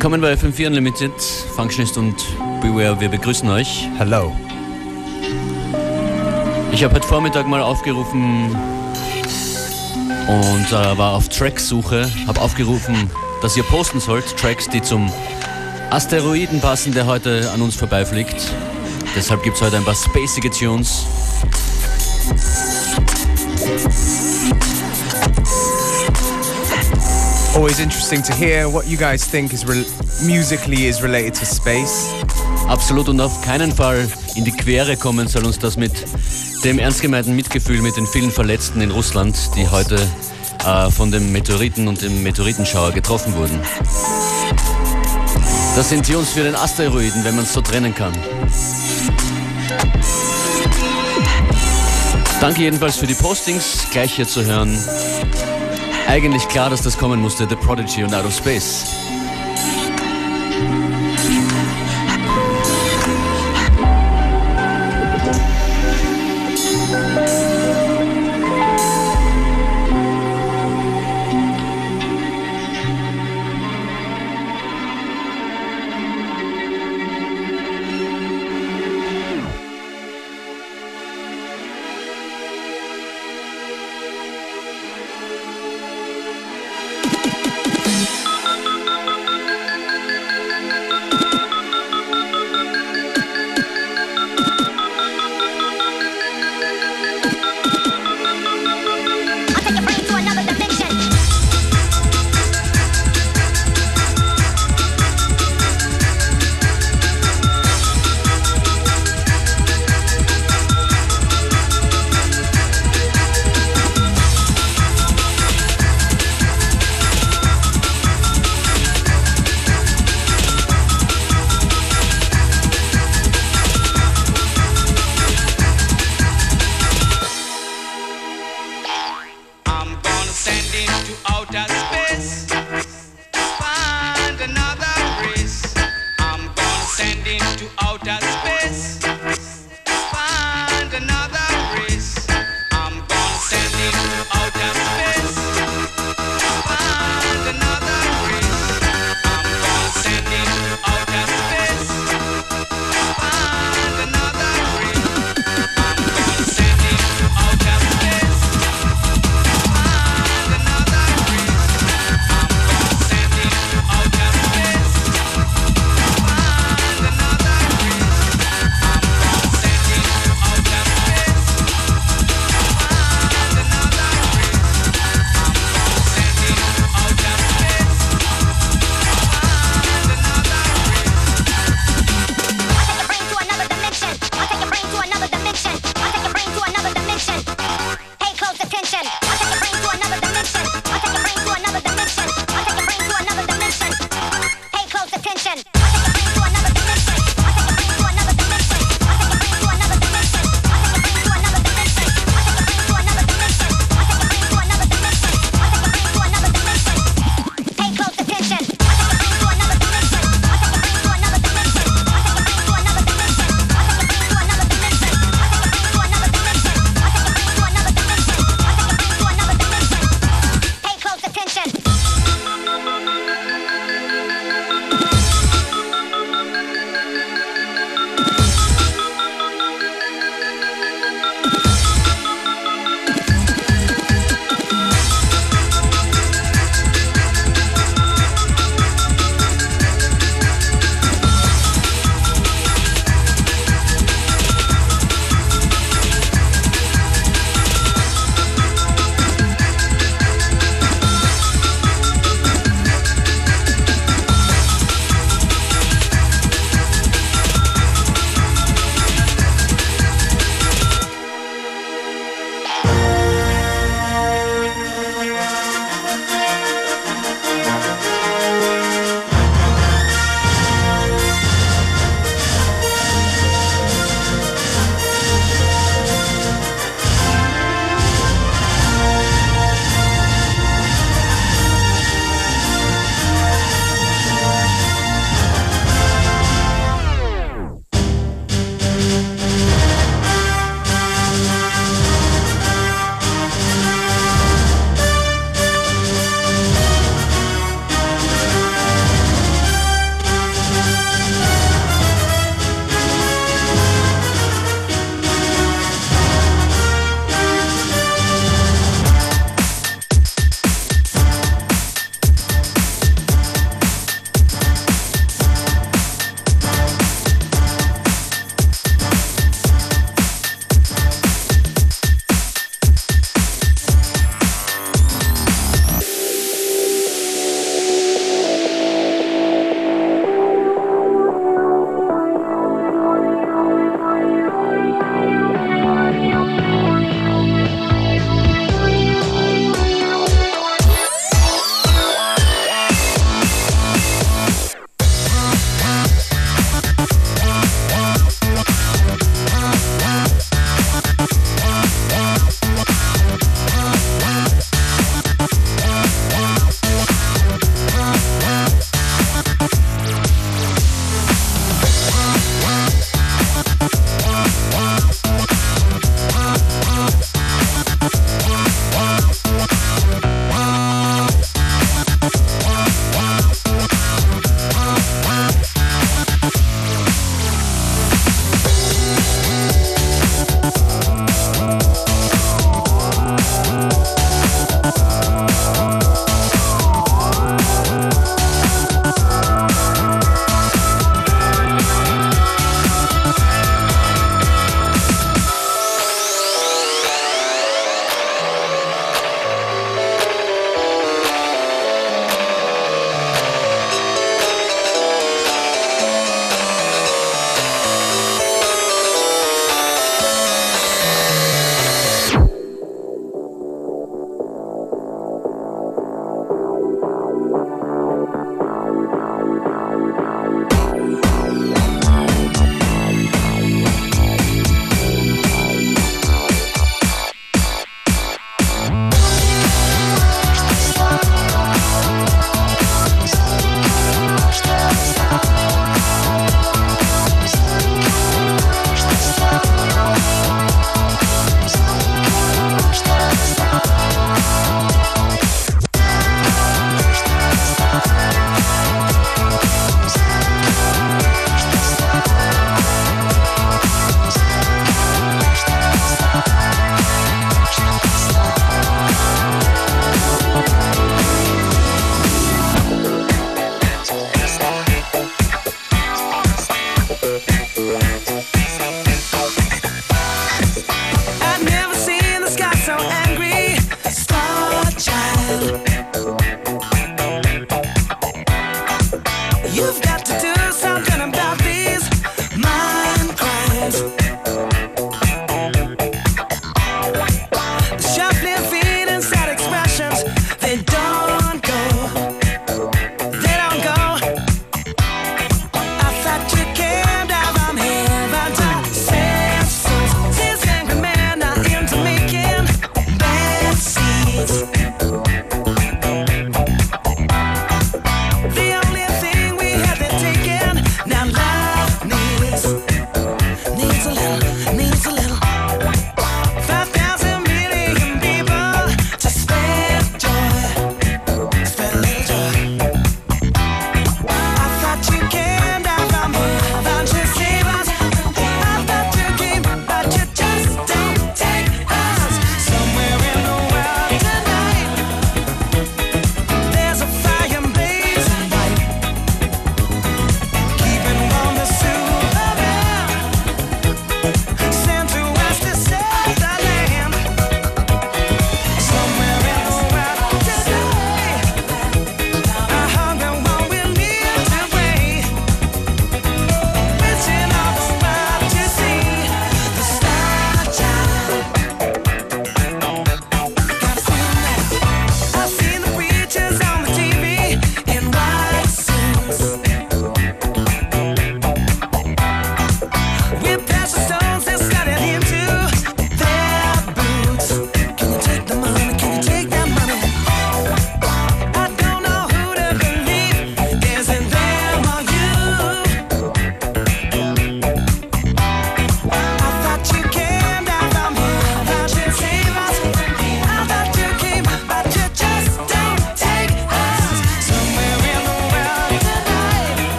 Willkommen bei FM4 Unlimited, Functionist und Beware, wir begrüßen euch. Hello. Ich habe heute Vormittag mal aufgerufen und äh, war auf Tracksuche, habe aufgerufen, dass ihr posten sollt, Tracks, die zum Asteroiden passen, der heute an uns vorbeifliegt. Deshalb gibt es heute ein paar spacige Tunes. Always interesting to hear what you guys think is musically is related to space. Absolut und auf keinen Fall in die Quere kommen soll uns das mit dem ernst gemeinten Mitgefühl mit den vielen Verletzten in Russland, die heute äh, von dem Meteoriten und dem Meteoritenschauer getroffen wurden. Das sind Tunes für den Asteroiden, wenn man es so trennen kann. Danke jedenfalls für die Postings, gleich hier zu hören. Eigentlich klar, dass das kommen musste, The Prodigy und Out of Space.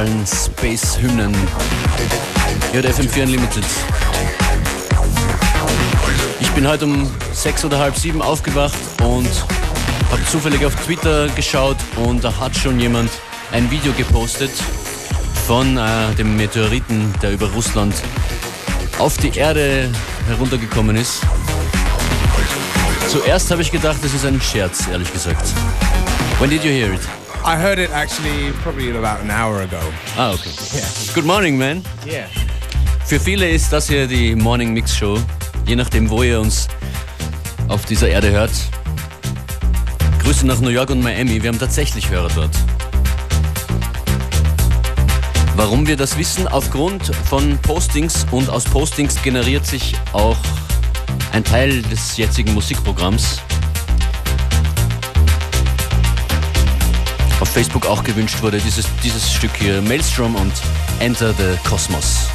Monumentalen Space-Hymnen. Hier hat FM4 Unlimited. Ich bin heute um sechs oder halb sieben aufgewacht und habe zufällig auf Twitter geschaut und da hat schon jemand ein Video gepostet von äh, dem Meteoriten, der über Russland auf die Erde heruntergekommen ist. Zuerst habe ich gedacht, das ist ein Scherz, ehrlich gesagt. When did you hear it? I heard it actually probably about an hour ago. Ah, okay. Yeah. Good morning, man. Yeah. Für viele ist das hier die Morning Mix Show, je nachdem, wo ihr uns auf dieser Erde hört. Grüße nach New York und Miami, wir haben tatsächlich Hörer dort. Warum wir das wissen? Aufgrund von Postings und aus Postings generiert sich auch ein Teil des jetzigen Musikprogramms. Auf Facebook auch gewünscht wurde dieses, dieses Stück hier, Maelstrom und Enter the Cosmos.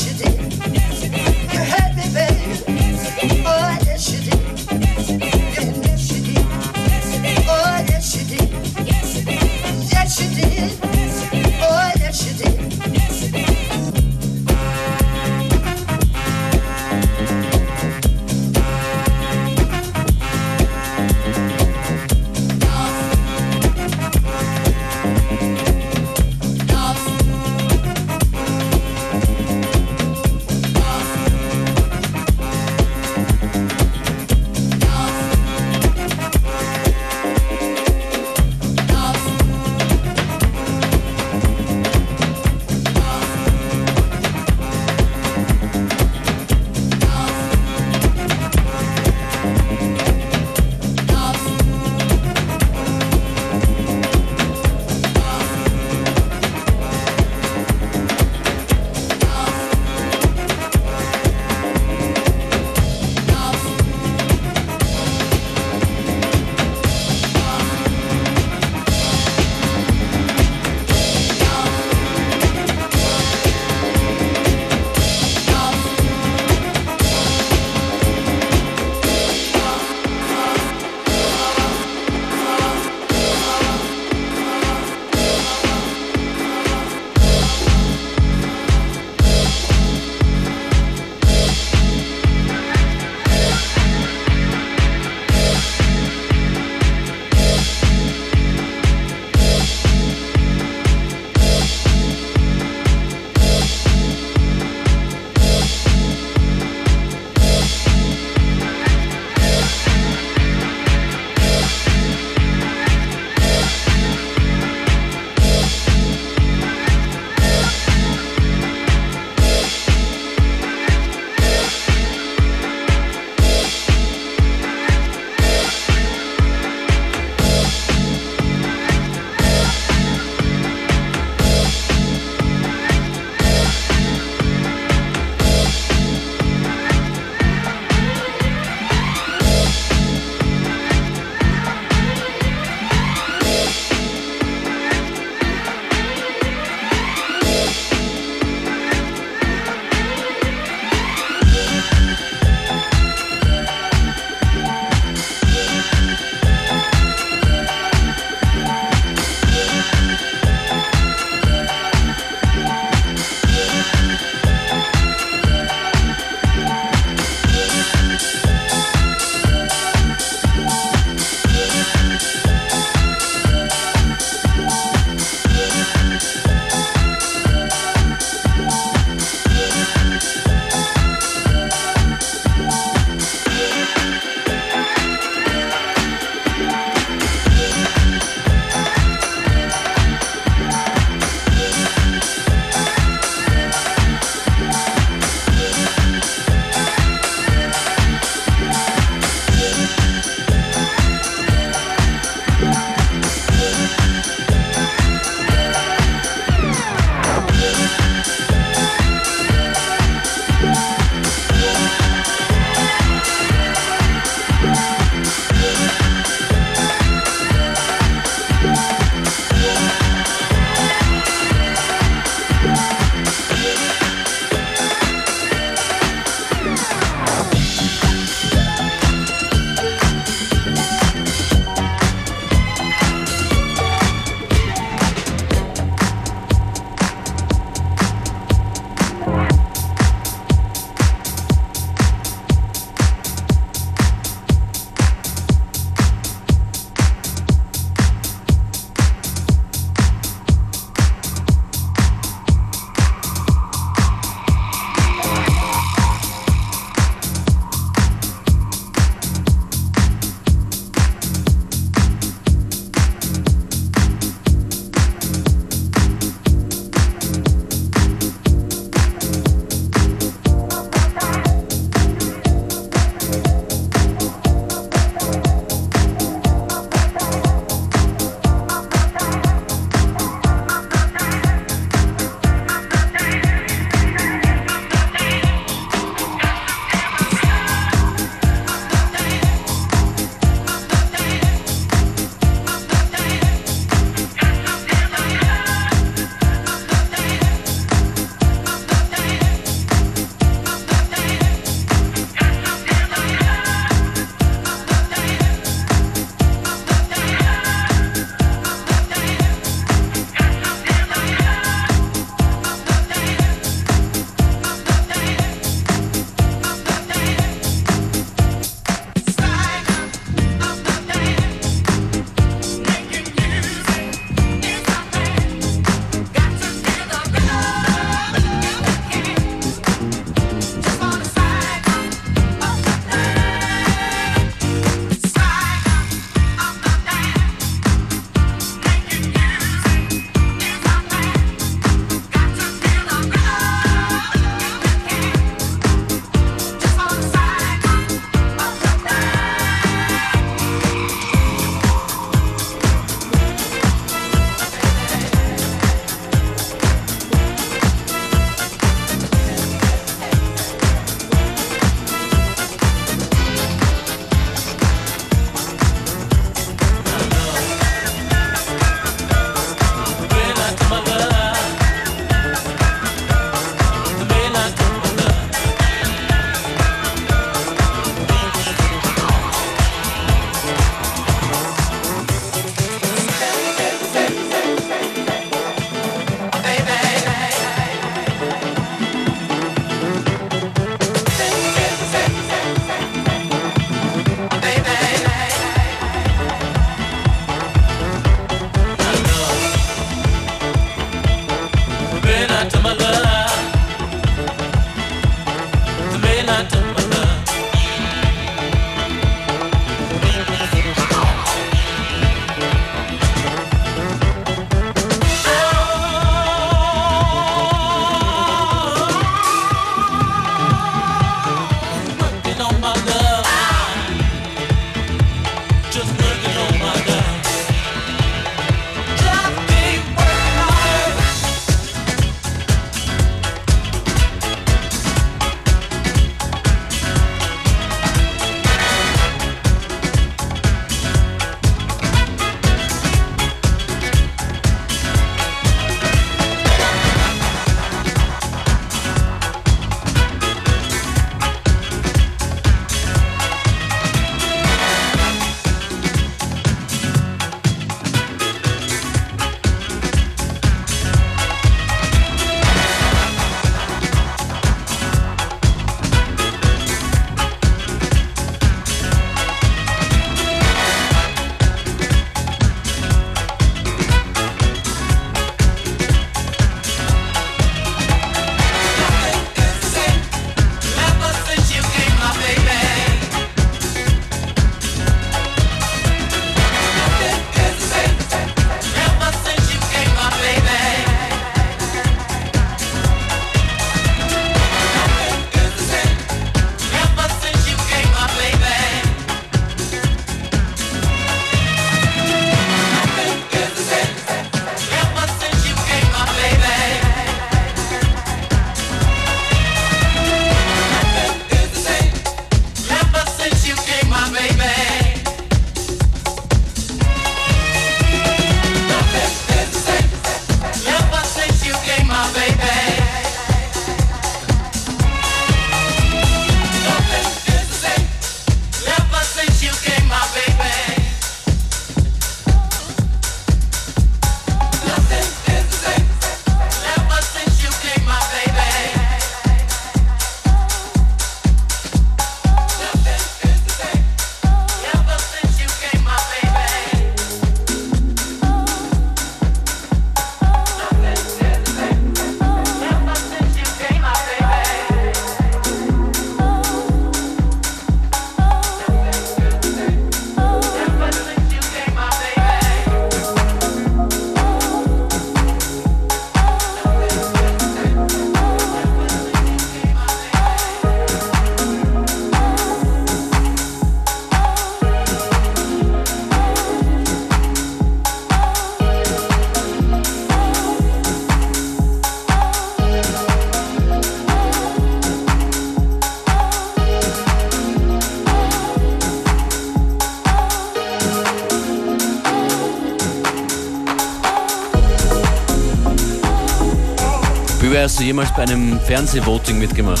Jemals bei einem Fernsehvoting mitgemacht?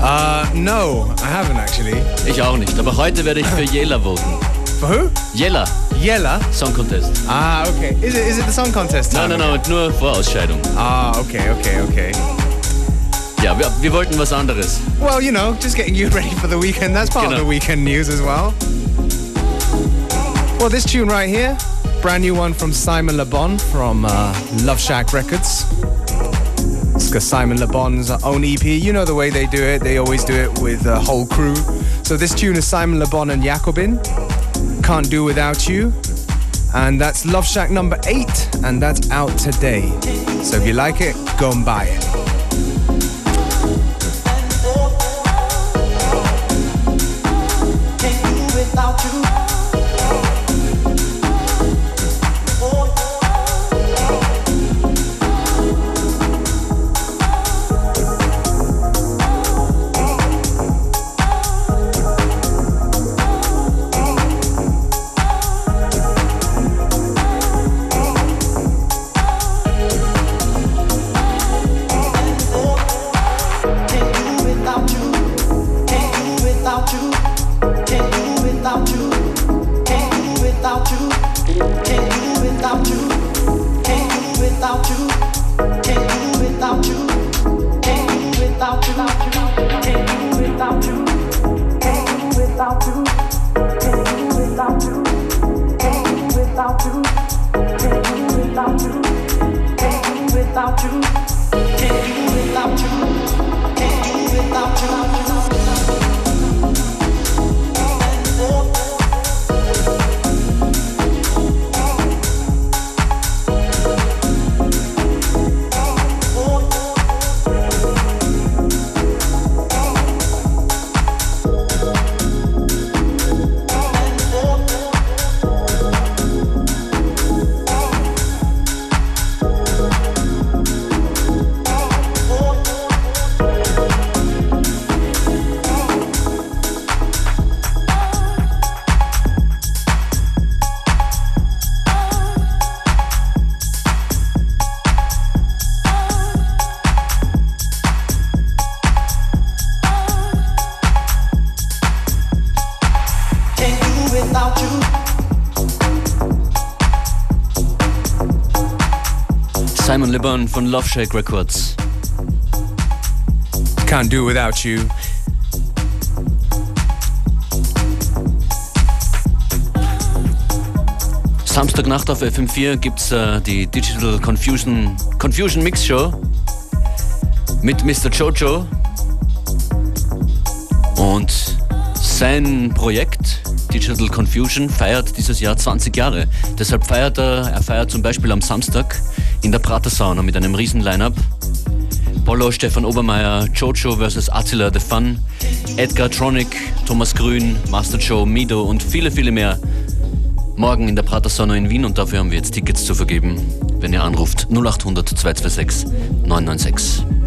Uh, no, I haven't actually. Ich auch nicht, aber heute werde ich für Yella voten. For who? Yella. Yella? Song Contest. Ah, okay. Is it, is it the Song Contest? Nein, nein, nein, nur Vorausscheidung. Ah, okay, okay, okay. Ja, wir, wir wollten was anderes. Well, you know, just getting you ready for the weekend. That's part Genau. of the weekend news as well. Well, this tune right here, brand new one from Simon Le Bon from uh, Love Shack Records. It's Simon Le Bon's own EP. You know the way they do it. They always do it with a whole crew. So this tune is Simon Le Bon and Jacobin. Can't Do Without You. And that's Love Shack number eight, and that's out today. So if you like it, go and buy it. Can't Simon Le Bon von Love Shake Records. Can't do without you. Samstagnacht auf FM4 gibt's äh, die Digital Confusion, Confusion Mix Show mit Mr. Jojo und sein Projekt Digital Confusion feiert dieses Jahr 20 Jahre. Deshalb feiert er, er feiert zum Beispiel am Samstag in der Prater Sauna mit einem riesen Line-Up. Polo, Stefan Obermeier, Jojo vs. Attila The Fun, Edgar Tronic, Thomas Grün, Master Joe, Mido und viele, viele mehr morgen in der Prater Sauna in Wien und dafür haben wir jetzt Tickets zu vergeben, wenn ihr anruft 0800 226 996.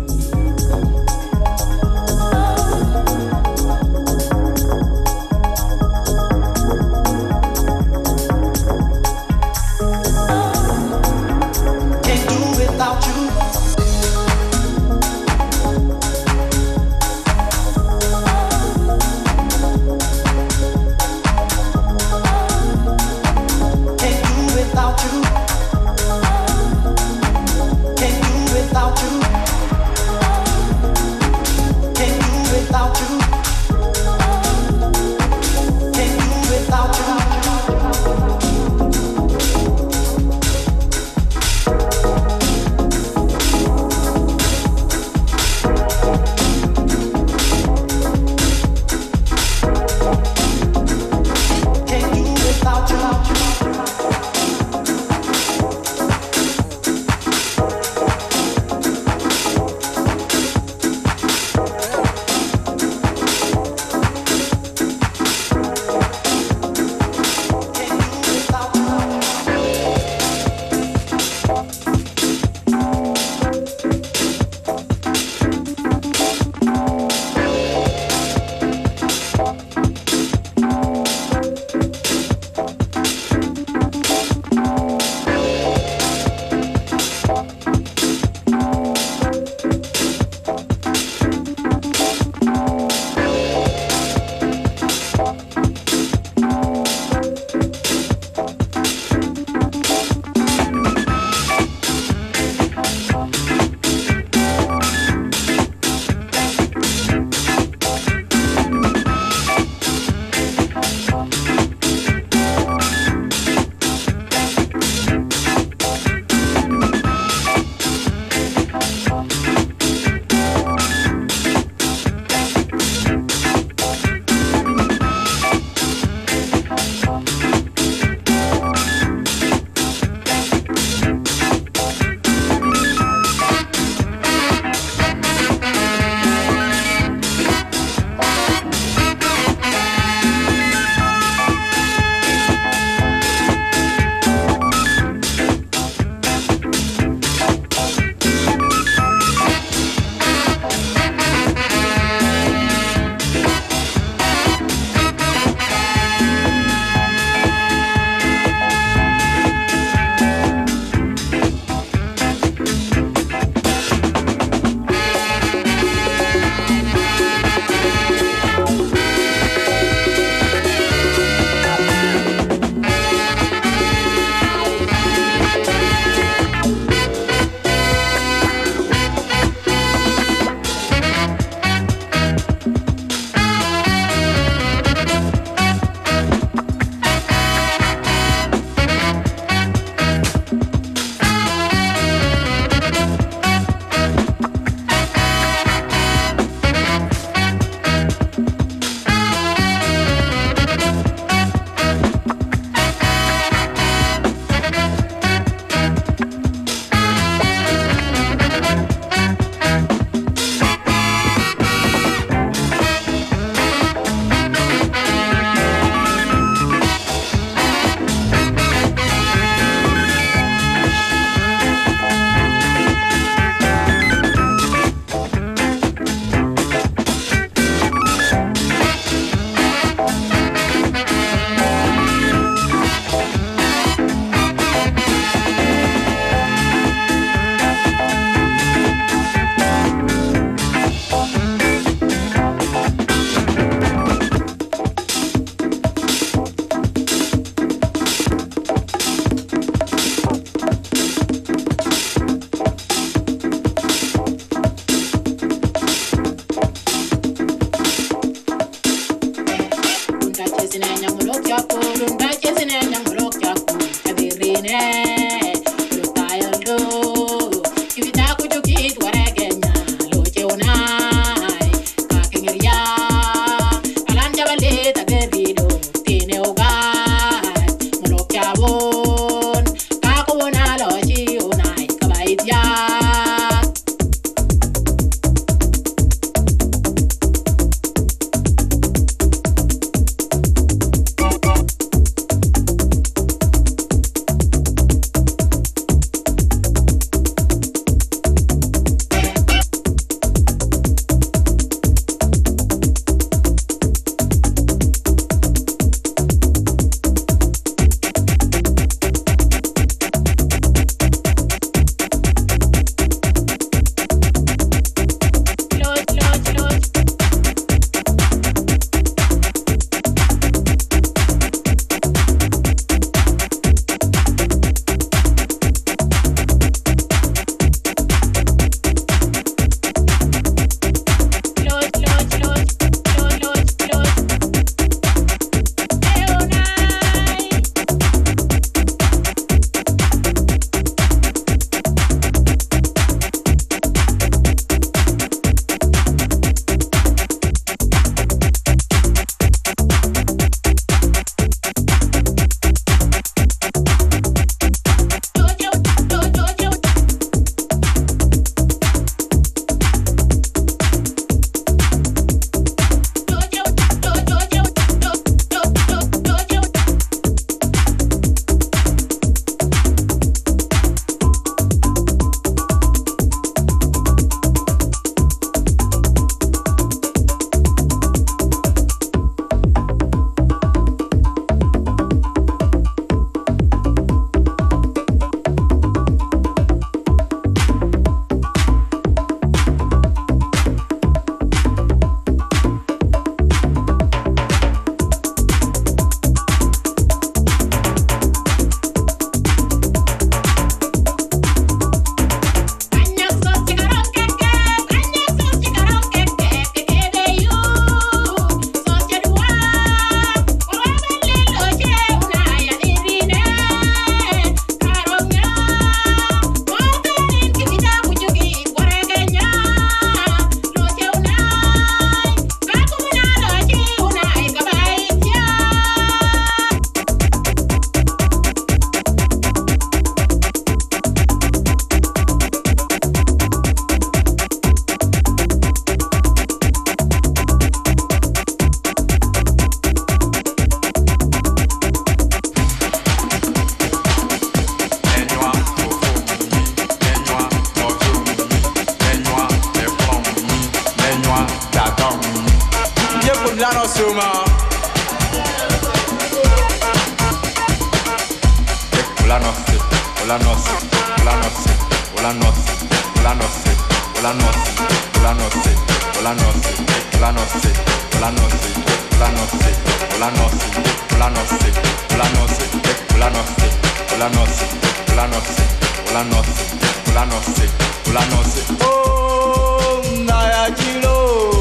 oh, na ya kilo.